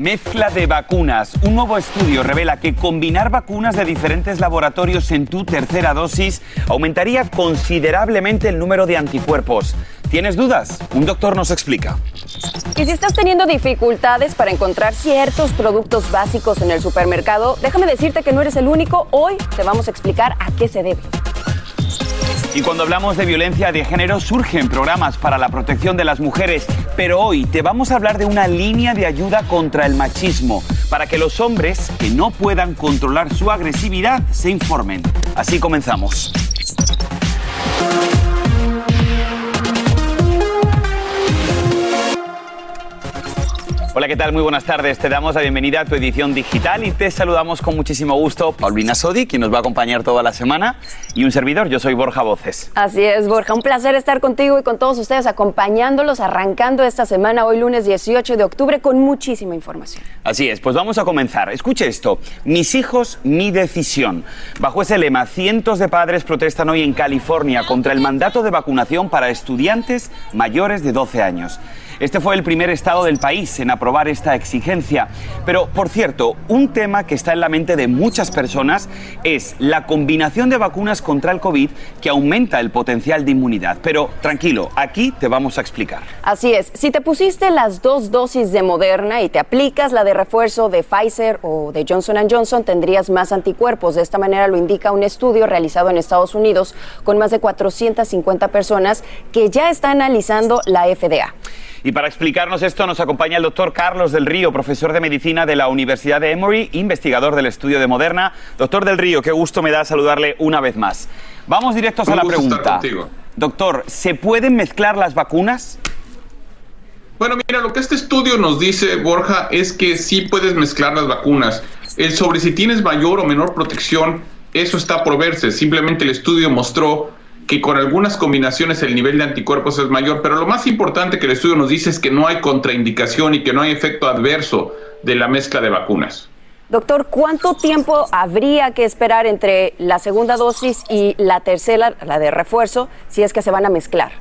Mezcla de vacunas. Un nuevo estudio revela que combinar vacunas de diferentes laboratorios en tu tercera dosis aumentaría considerablemente el número de anticuerpos. ¿Tienes dudas? Un doctor nos explica. Y si estás teniendo dificultades para encontrar ciertos productos básicos en el supermercado, déjame decirte que no eres el único. Hoy te vamos a explicar a qué se debe. Y cuando hablamos de violencia de género surgen programas para la protección de las mujeres, pero hoy te vamos a hablar de una línea de ayuda contra el machismo, para que los hombres que no puedan controlar su agresividad se informen. Así comenzamos. Hola, ¿qué tal? Muy buenas tardes. Te damos la bienvenida a tu edición digital y te saludamos con muchísimo gusto Paulina Sodi, quien nos va a acompañar toda la semana, y un servidor, yo soy Borja Voces. Así es, Borja, un placer estar contigo y con todos ustedes acompañándolos, arrancando esta semana, hoy lunes 18 de octubre, con muchísima información. Así es, pues vamos a comenzar. Escuche esto, mis hijos, mi decisión. Bajo ese lema, cientos de padres protestan hoy en California contra el mandato de vacunación para estudiantes mayores de 12 años. Este fue el primer estado del país en aprobar esta exigencia. Pero, por cierto, un tema que está en la mente de muchas personas es la combinación de vacunas contra el COVID que aumenta el potencial de inmunidad. Pero tranquilo, aquí te vamos a explicar. Así es, si te pusiste las dos dosis de Moderna y te aplicas la de refuerzo de Pfizer o de Johnson Johnson, tendrías más anticuerpos. De esta manera lo indica un estudio realizado en Estados Unidos con más de 450 personas que ya está analizando la FDA. Y para explicarnos esto nos acompaña el doctor Carlos del Río, profesor de medicina de la Universidad de Emory, investigador del estudio de Moderna. Doctor del Río, qué gusto me da saludarle una vez más. Vamos directos a la pregunta. Doctor, ¿se pueden mezclar las vacunas? Bueno, mira, lo que este estudio nos dice, Borja, es que sí puedes mezclar las vacunas. El sobre si tienes mayor o menor protección, eso está por verse. Simplemente el estudio mostró que con algunas combinaciones el nivel de anticuerpos es mayor, pero lo más importante que el estudio nos dice es que no hay contraindicación y que no hay efecto adverso de la mezcla de vacunas. Doctor, ¿cuánto tiempo habría que esperar entre la segunda dosis y la tercera, la de refuerzo, si es que se van a mezclar?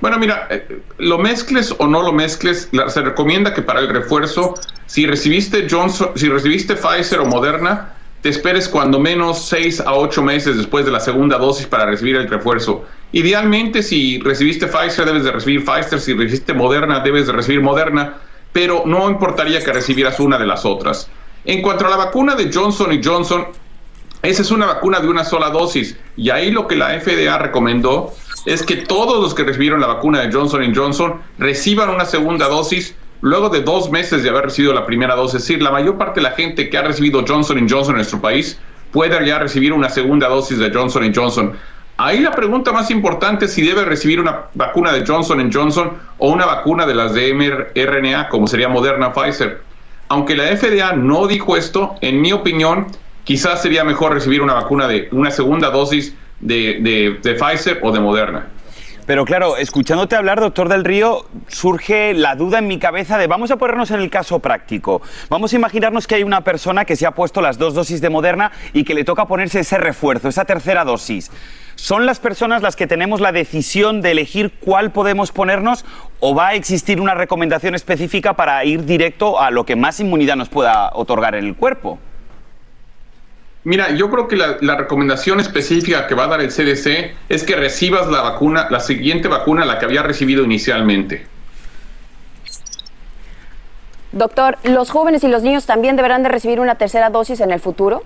Bueno, mira, eh, lo mezcles o no lo mezcles, se recomienda que para el refuerzo, si recibiste Johnson, si recibiste Pfizer o Moderna, te esperes cuando menos 6 a 8 meses después de la segunda dosis para recibir el refuerzo. Idealmente, si recibiste Pfizer, debes de recibir Pfizer, si recibiste Moderna, debes de recibir Moderna, pero no importaría que recibieras una de las otras. En cuanto a la vacuna de Johnson Johnson, esa es una vacuna de una sola dosis, y ahí lo que la FDA recomendó es que todos los que recibieron la vacuna de Johnson Johnson reciban una segunda dosis luego de dos meses de haber recibido la primera dosis. Es decir, la mayor parte de la gente que ha recibido Johnson Johnson en nuestro país puede ya recibir una segunda dosis de Johnson Johnson. Ahí la pregunta más importante es si debe recibir una vacuna de Johnson Johnson o una vacuna de las de mRNA, como sería Moderna Pfizer. Aunque la FDA no dijo esto, en mi opinión, quizás sería mejor recibir una vacuna de una segunda dosis de, de Pfizer o de Moderna. Pero claro, escuchándote hablar, doctor del Río, surge la duda en mi cabeza de vamos a ponernos en el caso práctico. Vamos a imaginarnos que hay una persona que se ha puesto las dos dosis de Moderna y que le toca ponerse ese refuerzo, esa tercera dosis. ¿Son las personas las que tenemos la decisión de elegir cuál podemos ponernos o va a existir una recomendación específica para ir directo a lo que más inmunidad nos pueda otorgar en el cuerpo? Mira, yo creo que la, recomendación específica que va a dar el CDC es que recibas la vacuna, la siguiente vacuna, la que había recibido inicialmente. Doctor, ¿los jóvenes y los niños también deberán de recibir una tercera dosis en el futuro?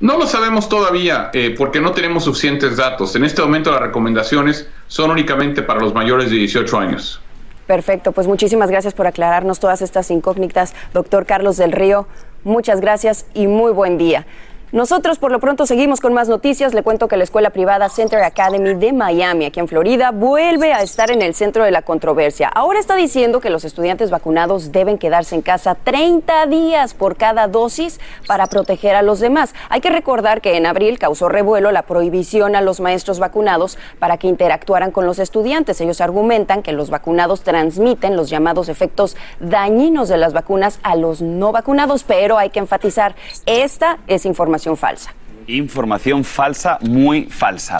No lo sabemos todavía eh, porque no tenemos suficientes datos. En este momento las recomendaciones son únicamente para los mayores de 18 años. Perfecto, pues muchísimas gracias por aclararnos todas estas incógnitas, doctor Carlos del Río. Muchas gracias y muy buen día. Nosotros por lo pronto seguimos con más noticias. Le cuento que la escuela privada Center Academy de Miami, aquí en Florida, vuelve a estar en el centro de la controversia. Ahora está diciendo que los estudiantes vacunados deben quedarse en casa 30 días por cada dosis para proteger a los demás. Hay que recordar que en abril causó revuelo la prohibición a los maestros vacunados para que interactuaran con los estudiantes. Ellos argumentan que los vacunados transmiten los llamados efectos dañinos de las vacunas a los no vacunados, pero hay que enfatizar, esta es información falsa. Información falsa, muy falsa.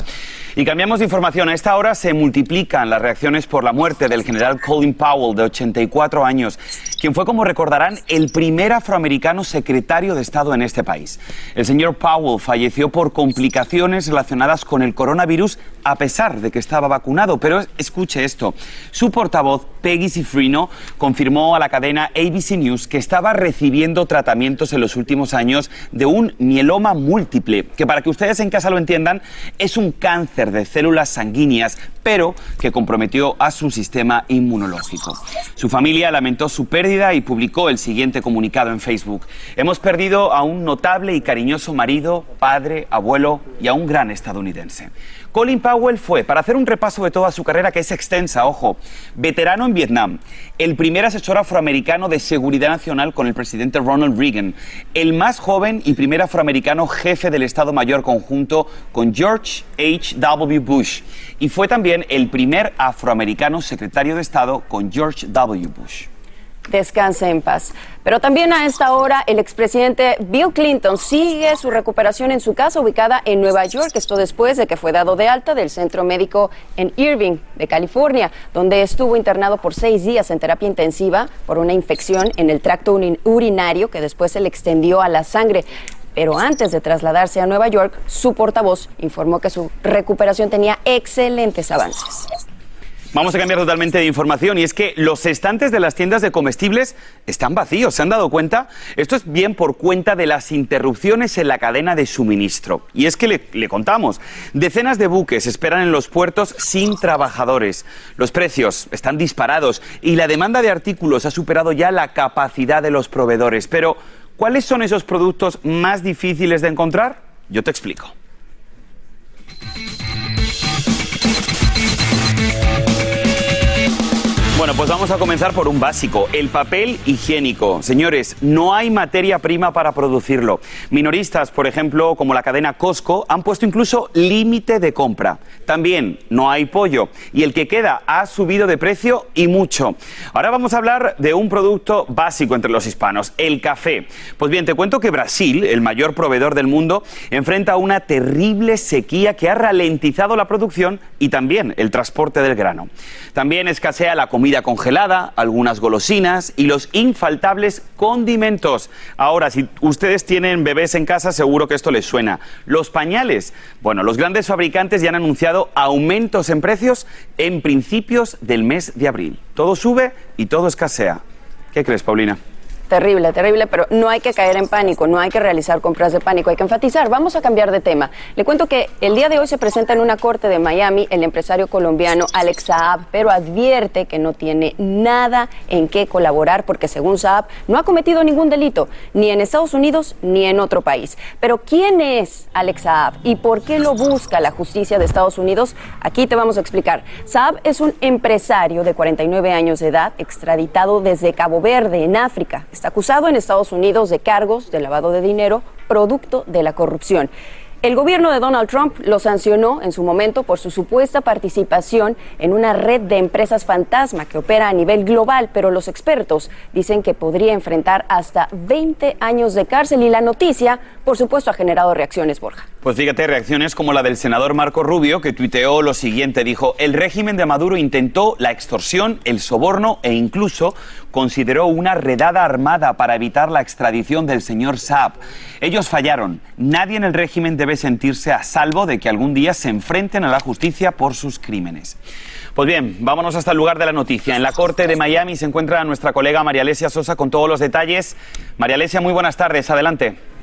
Y cambiamos de información. A esta hora se multiplican las reacciones por la muerte del general Colin Powell, de 84 años, quien fue, como recordarán, el primer afroamericano secretario de Estado en este país. El señor Powell falleció por complicaciones relacionadas con el coronavirus a pesar de que estaba vacunado. Pero escuche esto. Su portavoz, Peggy Cifrino, confirmó a la cadena ABC News que estaba recibiendo tratamientos en los últimos años de un mieloma múltiple, que para que ustedes en casa lo entiendan, es un cáncer de células sanguíneas, pero que comprometió a su sistema inmunológico. Su familia lamentó su pérdida y publicó el siguiente comunicado en Facebook. Hemos perdido a un notable y cariñoso marido, padre, abuelo y a un gran estadounidense. Colin Powell fue, para hacer un repaso de toda su carrera, que es extensa, ojo, veterano en Vietnam, el primer asesor afroamericano de seguridad nacional con el presidente Ronald Reagan, el más joven y primer afroamericano jefe del Estado Mayor conjunto con George H. W. Bush, y fue también el primer afroamericano secretario de Estado con George W. Bush descanse en paz. Pero también a esta hora el expresidente Bill Clinton sigue su recuperación en su casa ubicada en Nueva York, esto después de que fue dado de alta del centro médico en Irving, de California, donde estuvo internado por seis días en terapia intensiva por una infección en el tracto urinario que después se le extendió a la sangre. Pero antes de trasladarse a Nueva York, su portavoz informó que su recuperación tenía excelentes avances. Vamos a cambiar totalmente de información y es que los estantes de las tiendas de comestibles están vacíos. ¿Se han dado cuenta? Esto es bien por cuenta de las interrupciones en la cadena de suministro. Y es que le, contamos, decenas de buques esperan en los puertos sin trabajadores. Los precios están disparados y la demanda de artículos ha superado ya la capacidad de los proveedores. Pero, ¿cuáles son esos productos más difíciles de encontrar? Yo te explico. Bueno, pues vamos a comenzar por un básico, el papel higiénico. Señores, no hay materia prima para producirlo. Minoristas, por ejemplo, como la cadena Costco, han puesto incluso límite de compra. También no hay pollo y el que queda ha subido de precio y mucho. Ahora vamos a hablar de un producto básico entre los hispanos, el café. Pues bien, te cuento que Brasil, el mayor proveedor del mundo, enfrenta una terrible sequía que ha ralentizado la producción y también el transporte del grano. También escasea la comida congelada, algunas golosinas y los infaltables condimentos. Ahora, si ustedes tienen bebés en casa, seguro que esto les suena. Los pañales. Bueno, los grandes fabricantes ya han anunciado aumentos en precios en principios del mes de abril. Todo sube y todo escasea. ¿Qué crees, Paulina? Terrible, terrible, pero no hay que caer en pánico, no hay que realizar compras de pánico, hay que enfatizar. Vamos a cambiar de tema. Le cuento que el día de hoy se presenta en una corte de Miami el empresario colombiano Alex Saab, pero advierte que no tiene nada en qué colaborar porque según Saab no ha cometido ningún delito, ni en Estados Unidos ni en otro país. Pero ¿quién es Alex Saab y por qué lo busca la justicia de Estados Unidos? Aquí te vamos a explicar. Saab es un empresario de 49 años de edad, extraditado desde Cabo Verde, en África Está acusado en Estados Unidos de cargos de lavado de dinero producto de la corrupción. El gobierno de Donald Trump lo sancionó en su momento por su supuesta participación en una red de empresas fantasma que opera a nivel global, pero los expertos dicen que podría enfrentar hasta 20 años de cárcel y la noticia, por supuesto, ha generado reacciones, Borja. Pues fíjate, reacciones como la del senador Marco Rubio, que tuiteó lo siguiente, dijo, el régimen de Maduro intentó la extorsión, el soborno e incluso consideró una redada armada para evitar la extradición del señor Saab. Ellos fallaron. Nadie en el régimen debe sentirse a salvo de que algún día se enfrenten a la justicia por sus crímenes. Pues bien, vámonos hasta el lugar de la noticia. En la corte de Miami se encuentra nuestra colega María Alesia Sosa con todos los detalles. María Alesia, muy buenas tardes. Adelante.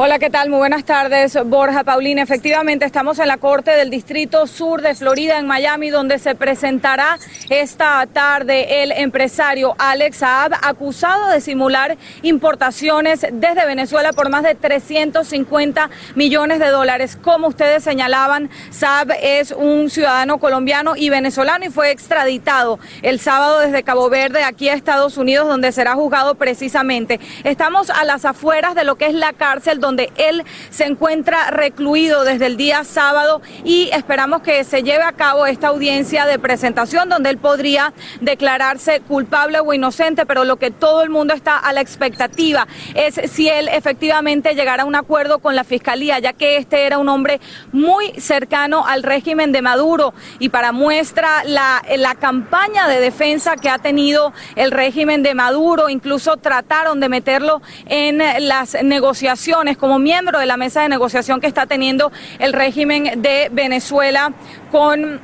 Hola, ¿qué tal? Muy buenas tardes, Borja Paulina. Efectivamente, estamos en la Corte del Distrito Sur de Florida, en Miami, donde se presentará esta tarde el empresario Alex Saab, acusado de simular importaciones desde Venezuela por más de 350 millones de dólares. Como ustedes señalaban, Saab es un ciudadano colombiano y venezolano y fue extraditado el sábado desde Cabo Verde aquí a Estados Unidos, donde será juzgado precisamente. Estamos a las afueras de lo que es la cárcel donde él se encuentra recluido desde el día sábado y esperamos que se lleve a cabo esta audiencia de presentación donde él podría declararse culpable o inocente, pero lo que todo el mundo está a la expectativa es si él efectivamente llegará a un acuerdo con la fiscalía, ya que este era un hombre muy cercano al régimen de Maduro. Y para muestra la, la campaña de defensa que ha tenido el régimen de Maduro, incluso trataron de meterlo en las negociaciones como miembro de la mesa de negociación que está teniendo el régimen de Venezuela con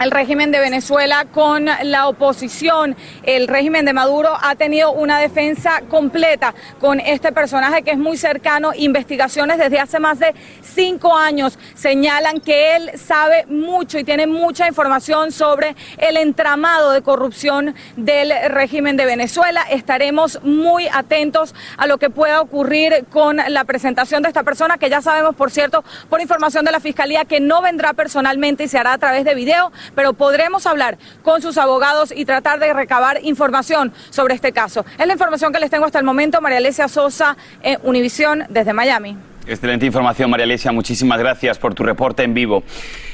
el régimen de Venezuela con la oposición. El régimen de Maduro ha tenido una defensa completa con este personaje que es muy cercano. Investigaciones desde hace más de cinco años señalan que él sabe mucho y tiene mucha información sobre el entramado de corrupción del régimen de Venezuela. Estaremos muy atentos a lo que pueda ocurrir con la presentación de esta persona, que ya sabemos, por cierto, por información de la Fiscalía, que no vendrá personalmente y se hará a través de video pero podremos hablar con sus abogados y tratar de recabar información sobre este caso. Es la información que les tengo hasta el momento. María Alesia Sosa, eh, Univisión, desde Miami. Excelente información, María Alesia. Muchísimas gracias por tu reporte en vivo.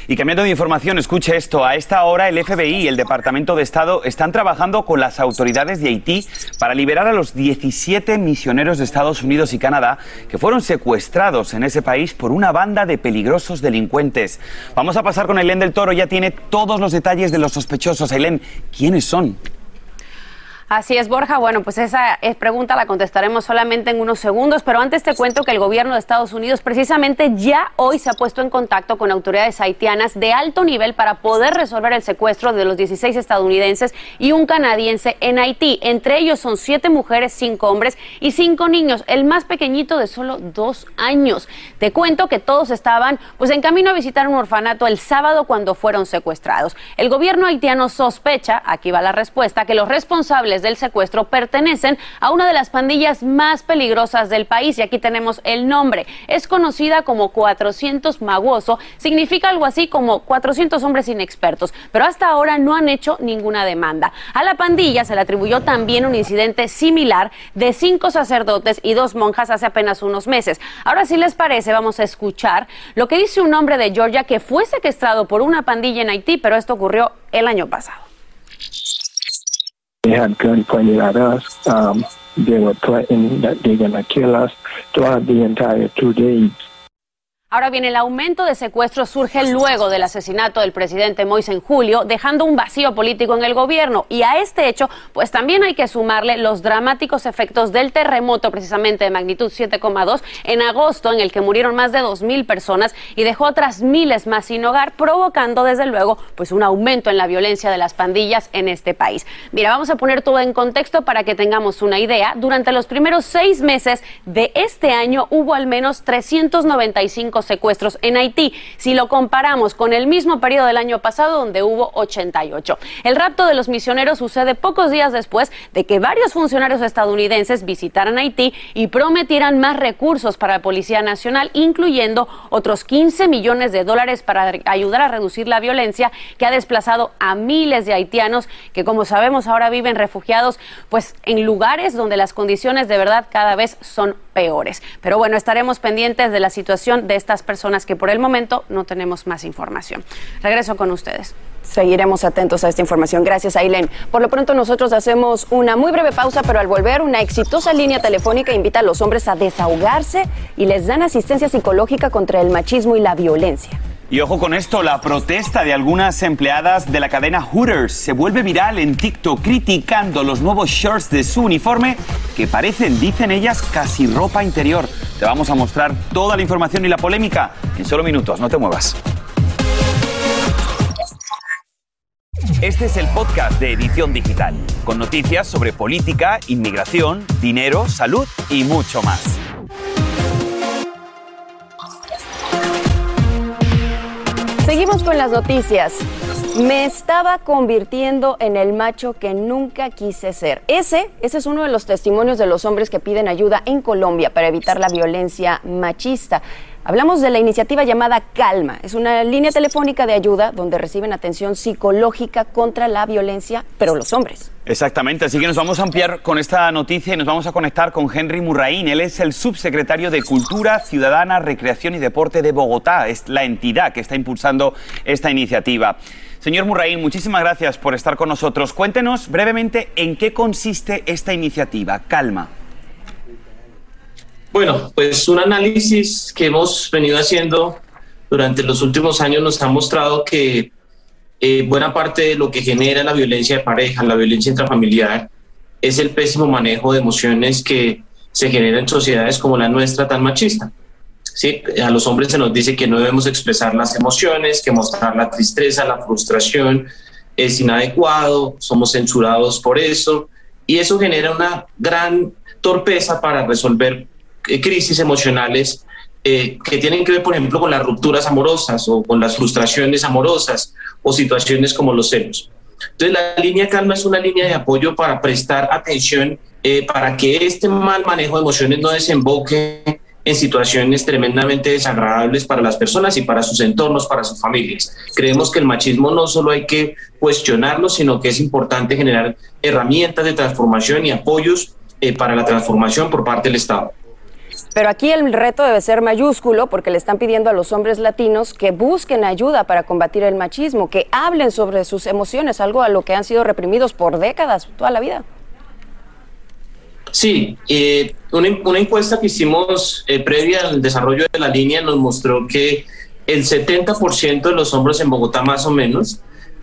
Y cambiando de información, escuche esto. A esta hora el FBI y el Departamento de Estado están trabajando con las autoridades de Haití para liberar a los 17 misioneros de Estados Unidos y Canadá que fueron secuestrados en ese país por una banda de peligrosos delincuentes. Vamos a pasar con Ailén del Toro. Ya tiene todos los detalles de los sospechosos. Ailén, ¿quiénes son? Así es, Borja. Bueno, pues esa pregunta la contestaremos solamente en unos segundos, pero antes te cuento que el gobierno de Estados Unidos precisamente ya hoy se ha puesto en contacto con autoridades haitianas de alto nivel para poder resolver el secuestro de los 16 estadounidenses y un canadiense en Haití. Entre ellos son siete mujeres, cinco hombres y cinco niños, el más pequeñito de solo dos años. Te cuento que todos estaban pues en camino a visitar un orfanato el sábado cuando fueron secuestrados. El gobierno haitiano sospecha, aquí va la respuesta, que los responsables del secuestro pertenecen a una de las pandillas más peligrosas del país y aquí tenemos el nombre. Es conocida como 400 Maguoso, significa algo así como 400 hombres inexpertos, pero hasta ahora no han hecho ninguna demanda. A la pandilla se le atribuyó también un incidente similar de cinco sacerdotes y dos monjas hace apenas unos meses. Ahora si les parece vamos a escuchar lo que dice un hombre de Georgia que fue secuestrado por una pandilla en Haití, pero esto ocurrió el año pasado. They had gun pointed at us. Um, they were threatening that they're going to kill us throughout the entire two days. Ahora bien, el aumento de secuestros surge luego del asesinato del presidente Moise en julio, dejando un vacío político en el gobierno. Y a este hecho, pues también hay que sumarle los dramáticos efectos del terremoto, precisamente de magnitud 7,2 en agosto, en el que murieron más de 2.000 personas y dejó otras miles más sin hogar, provocando desde luego pues un aumento en la violencia de las pandillas en este país. Mira, vamos a poner todo en contexto para que tengamos una idea. Durante los primeros seis meses de este año hubo al menos 395 secuestros en Haití, si lo comparamos con el mismo periodo del año pasado donde hubo 88. El rapto de los misioneros sucede pocos días después de que varios funcionarios estadounidenses visitaran Haití y prometieran más recursos para la Policía Nacional, incluyendo otros 15 millones de dólares para ayudar a reducir la violencia que ha desplazado a miles de haitianos que como sabemos ahora viven refugiados pues en lugares donde las condiciones de verdad cada vez son peores. Pero bueno, estaremos pendientes de la situación de estas personas que por el momento no tenemos más información. Regreso con ustedes. Seguiremos atentos a esta información. Gracias, Aileen. Por lo pronto nosotros hacemos una muy breve pausa, pero al volver una exitosa línea telefónica invita a los hombres a desahogarse y les dan asistencia psicológica contra el machismo y la violencia. Y ojo con esto, la protesta de algunas empleadas de la cadena Hooters se vuelve viral en TikTok criticando los nuevos shorts de su uniforme que parecen, dicen ellas, casi ropa interior. Te vamos a mostrar toda la información y la polémica en solo minutos, no te muevas. Este es el podcast de Edición Digital, con noticias sobre política, inmigración, dinero, salud y mucho más. Vamos con las noticias. Me estaba convirtiendo en el macho que nunca quise ser. Ese, ese es uno de los testimonios de los hombres que piden ayuda en Colombia para evitar la violencia machista. Hablamos de la iniciativa llamada Calma. Es una línea telefónica de ayuda donde reciben atención psicológica contra la violencia, pero los hombres. Exactamente, así que nos vamos a ampliar con esta noticia y nos vamos a conectar con Henry Murraín. Él es el subsecretario de Cultura Ciudadana, Recreación y Deporte de Bogotá. Es la entidad que está impulsando esta iniciativa. Señor Murraín, muchísimas gracias por estar con nosotros. Cuéntenos brevemente en qué consiste esta iniciativa, Calma. Bueno, pues un análisis que hemos venido haciendo durante los últimos años nos ha mostrado que eh, buena parte de lo que genera la violencia de pareja, la violencia intrafamiliar, es el pésimo manejo de emociones que se genera en sociedades como la nuestra tan machista. ¿Sí? A los hombres se nos dice que no debemos expresar las emociones, que mostrar la tristeza, la frustración es inadecuado, somos censurados por eso, y eso genera una gran torpeza para resolver crisis emocionales eh, que tienen que ver, por ejemplo, con las rupturas amorosas o con las frustraciones amorosas o situaciones como los celos. Entonces, la línea calma es una línea de apoyo para prestar atención eh, para que este mal manejo de emociones no desemboque en situaciones tremendamente desagradables para las personas y para sus entornos, para sus familias. Creemos que el machismo no solo hay que cuestionarlo, sino que es importante generar herramientas de transformación y apoyos para la transformación por parte del Estado. Pero aquí el reto debe ser mayúsculo porque le están pidiendo a los hombres latinos que busquen ayuda para combatir el machismo, que hablen sobre sus emociones, algo a lo que han sido reprimidos por décadas, toda la vida. Sí, eh, una, encuesta que hicimos eh, previa al desarrollo de la línea nos mostró que el 70% de los hombres en Bogotá más o menos,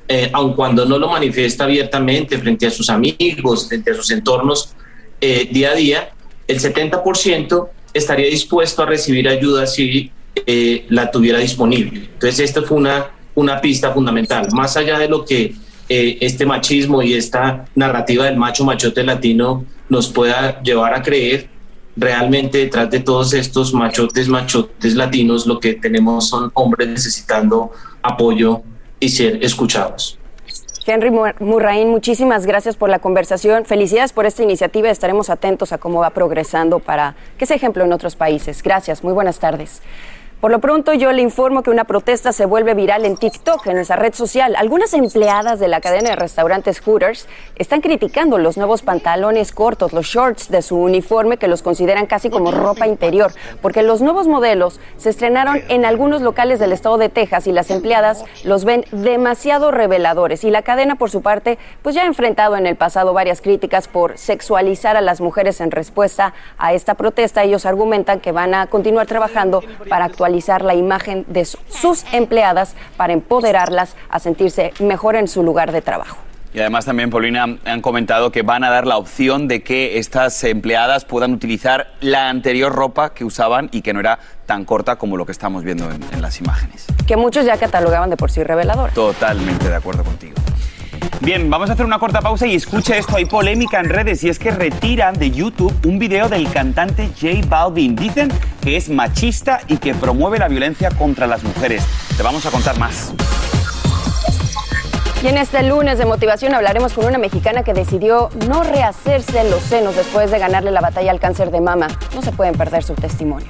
eh, aun cuando no lo manifiesta abiertamente frente a sus amigos, frente a sus entornos día a día, el 70% estaría dispuesto a recibir ayuda si eh, la tuviera disponible. Entonces, esta fue una, una pista fundamental. Más allá de lo que eh, este machismo y esta narrativa del macho machote latino nos pueda llevar a creer, realmente detrás de todos estos machotes machotes latinos lo que tenemos son hombres necesitando apoyo y ser escuchados. Henry Murraín, muchísimas gracias por la conversación. Felicidades por esta iniciativa. Estaremos atentos a cómo va progresando para que sea ejemplo en otros países. Gracias. Muy buenas tardes. Por lo pronto, yo le informo que una protesta se vuelve viral en TikTok, en esa red social. Algunas empleadas de la cadena de restaurantes Hooters están criticando los nuevos pantalones cortos, los shorts de su uniforme, que los consideran casi como ropa interior, porque los nuevos modelos se estrenaron en algunos locales del estado de Texas y las empleadas los ven demasiado reveladores. Y la cadena, por su parte, pues ya ha enfrentado en el pasado varias críticas por sexualizar a las mujeres en respuesta a esta protesta. Ellos argumentan que van a continuar trabajando para actualizar la imagen de sus empleadas para empoderarlas a sentirse mejor en su lugar de trabajo. Y además también, Paulina, han comentado que van a dar la opción de que estas empleadas puedan utilizar la anterior ropa que usaban y que no era tan corta como lo que estamos viendo en, en las imágenes. Que muchos ya catalogaban de por sí revelador. Totalmente de acuerdo contigo. Bien, vamos a hacer una corta pausa y escuche esto. Hay polémica en redes y es que retiran de YouTube un video del cantante J Balvin. Dicen que es machista y que promueve la violencia contra las mujeres. Te vamos a contar más. Y en este lunes de motivación hablaremos con una mexicana que decidió no rehacerse los senos después de ganarle la batalla al cáncer de mama. No se pueden perder su testimonio.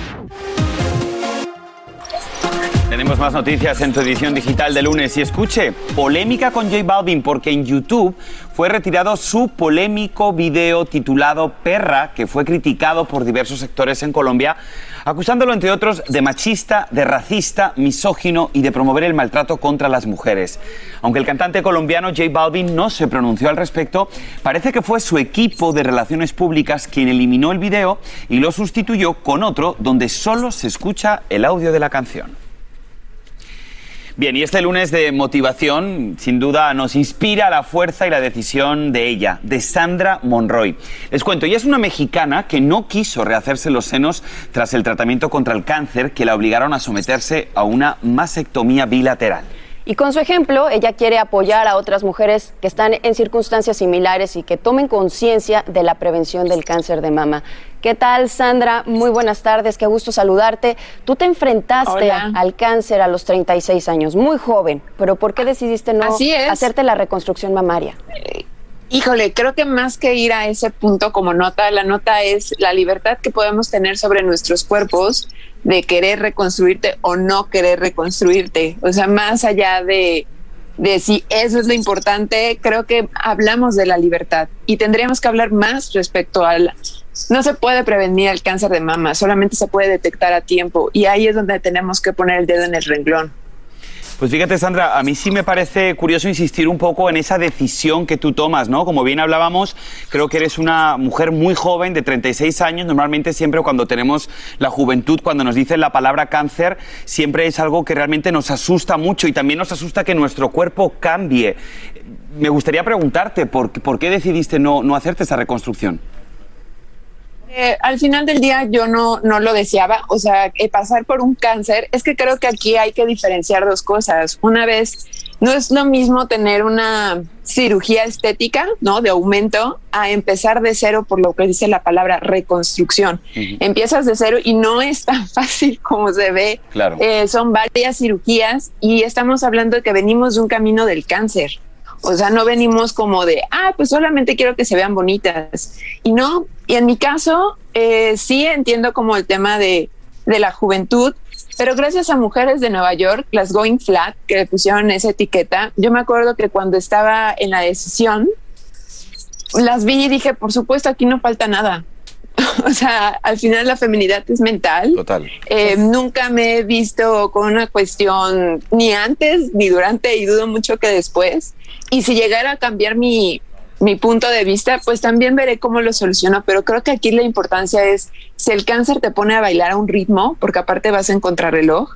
Tenemos más noticias en tu edición digital de lunes y escuche, polémica con J Balvin porque en YouTube fue retirado su polémico video titulado Perra, que fue criticado por diversos sectores en Colombia, acusándolo entre otros de machista, de racista, misógino y de promover el maltrato contra las mujeres. Aunque el cantante colombiano J Balvin no se pronunció al respecto, parece que fue su equipo de relaciones públicas quien eliminó el video y lo sustituyó con otro donde solo se escucha el audio de la canción. Bien, y este lunes de motivación, sin duda, nos inspira la fuerza y la decisión de ella, de Sandra Monroy. Les cuento, ella es una mexicana que no quiso rehacerse los senos tras el tratamiento contra el cáncer que la obligaron a someterse a una mastectomía bilateral. Y con su ejemplo, ella quiere apoyar a otras mujeres que están en circunstancias similares y que tomen conciencia de la prevención del cáncer de mama. ¿Qué tal, Sandra? Muy buenas tardes, qué gusto saludarte. Tú te enfrentaste al cáncer a los 36 años, muy joven, pero ¿por qué decidiste no hacerte la reconstrucción mamaria? Híjole, creo que más que ir a ese punto como nota, la nota es la libertad que podemos tener sobre nuestros cuerpos de querer reconstruirte o no querer reconstruirte. O sea, más allá de, de si eso es lo importante, creo que hablamos de la libertad y tendríamos que hablar más respecto al... No se puede prevenir el cáncer de mama, solamente se puede detectar a tiempo y ahí es donde tenemos que poner el dedo en el renglón. Pues fíjate, Sandra, a mí sí me parece curioso insistir un poco en esa decisión que tú tomas, ¿no? Como bien hablábamos, creo que eres una mujer muy joven, de 36 años. Normalmente siempre cuando tenemos la juventud, cuando nos dicen la palabra cáncer, siempre es algo que realmente nos asusta mucho y también nos asusta que nuestro cuerpo cambie. Me gustaría preguntarte, ¿por, qué decidiste no, no hacerte esa reconstrucción? Eh, al final del día yo no, no lo deseaba, o sea, eh, pasar por un cáncer, es que creo que aquí hay que diferenciar dos cosas. Una vez, no es lo mismo tener una cirugía estética, ¿no? De aumento, a empezar de cero por lo que dice la palabra reconstrucción. Empiezas de cero y no es tan fácil como se ve. Claro. Eh, son varias cirugías y estamos hablando de que venimos de un camino del cáncer. O sea, no venimos como de, ah, pues solamente quiero que se vean bonitas. Y no, y en mi caso, eh, sí entiendo como el tema de, de la juventud, pero gracias a mujeres de Nueva York, las Going Flat, que le pusieron esa etiqueta, yo me acuerdo que cuando estaba en la decisión, las vi y dije, por supuesto, aquí no falta nada. o sea, al final la feminidad es mental. Total. Eh, nunca me he visto con una cuestión ni antes ni durante y dudo mucho que después. Y si llegara a cambiar mi, mi punto de vista, pues también veré cómo lo soluciono, pero creo que aquí la importancia es si el cáncer te pone a bailar a un ritmo, porque aparte vas en contrarreloj,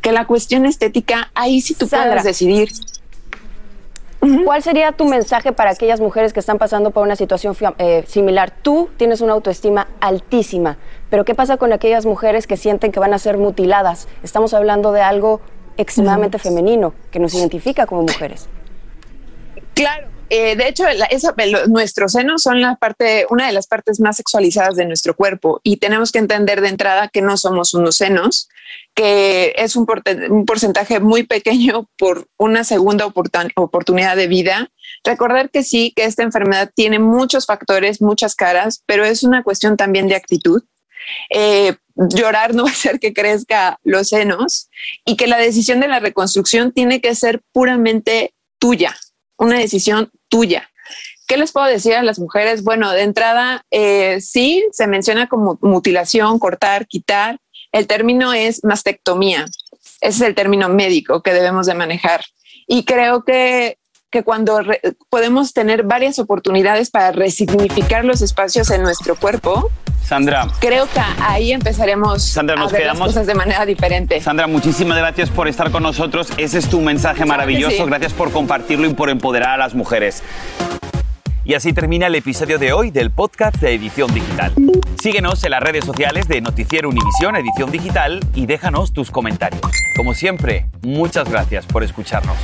que la cuestión estética, ahí sí tú puedes decidir ¿Cuál sería tu mensaje para aquellas mujeres que están pasando por una situación eh, similar? Tú tienes una autoestima altísima, pero ¿qué pasa con aquellas mujeres que sienten que van a ser mutiladas? Estamos hablando de algo extremadamente femenino que nos identifica como mujeres. Claro, eh, de hecho, eso, nuestros senos son la una de las partes más sexualizadas de nuestro cuerpo y tenemos que entender de entrada que no somos unos senos, que es un, porcentaje muy pequeño por una segunda oportunidad de vida. Recordar que sí, que esta enfermedad tiene muchos factores, muchas caras, pero es una cuestión también de actitud. Eh, llorar no va a hacer que crezca los senos y que la decisión de la reconstrucción tiene que ser puramente tuya, una decisión tuya. ¿Qué les puedo decir a las mujeres? Bueno, de entrada, eh, sí, se menciona como mutilación, cortar, quitar. El término es mastectomía. Ese es el término médico que debemos de manejar. Y creo que, que cuando podemos tener varias oportunidades para resignificar los espacios en nuestro cuerpo, Sandra. Creo que ahí empezaremos a ver las cosas de manera diferente. Sandra, muchísimas gracias por estar con nosotros. Ese es tu mensaje maravilloso. Gracias por compartirlo y por empoderar a las mujeres. Y así termina el episodio de hoy del podcast de Edición Digital. Síguenos en las redes sociales de Noticiero Univisión Edición Digital y déjanos tus comentarios. Como siempre, muchas gracias por escucharnos.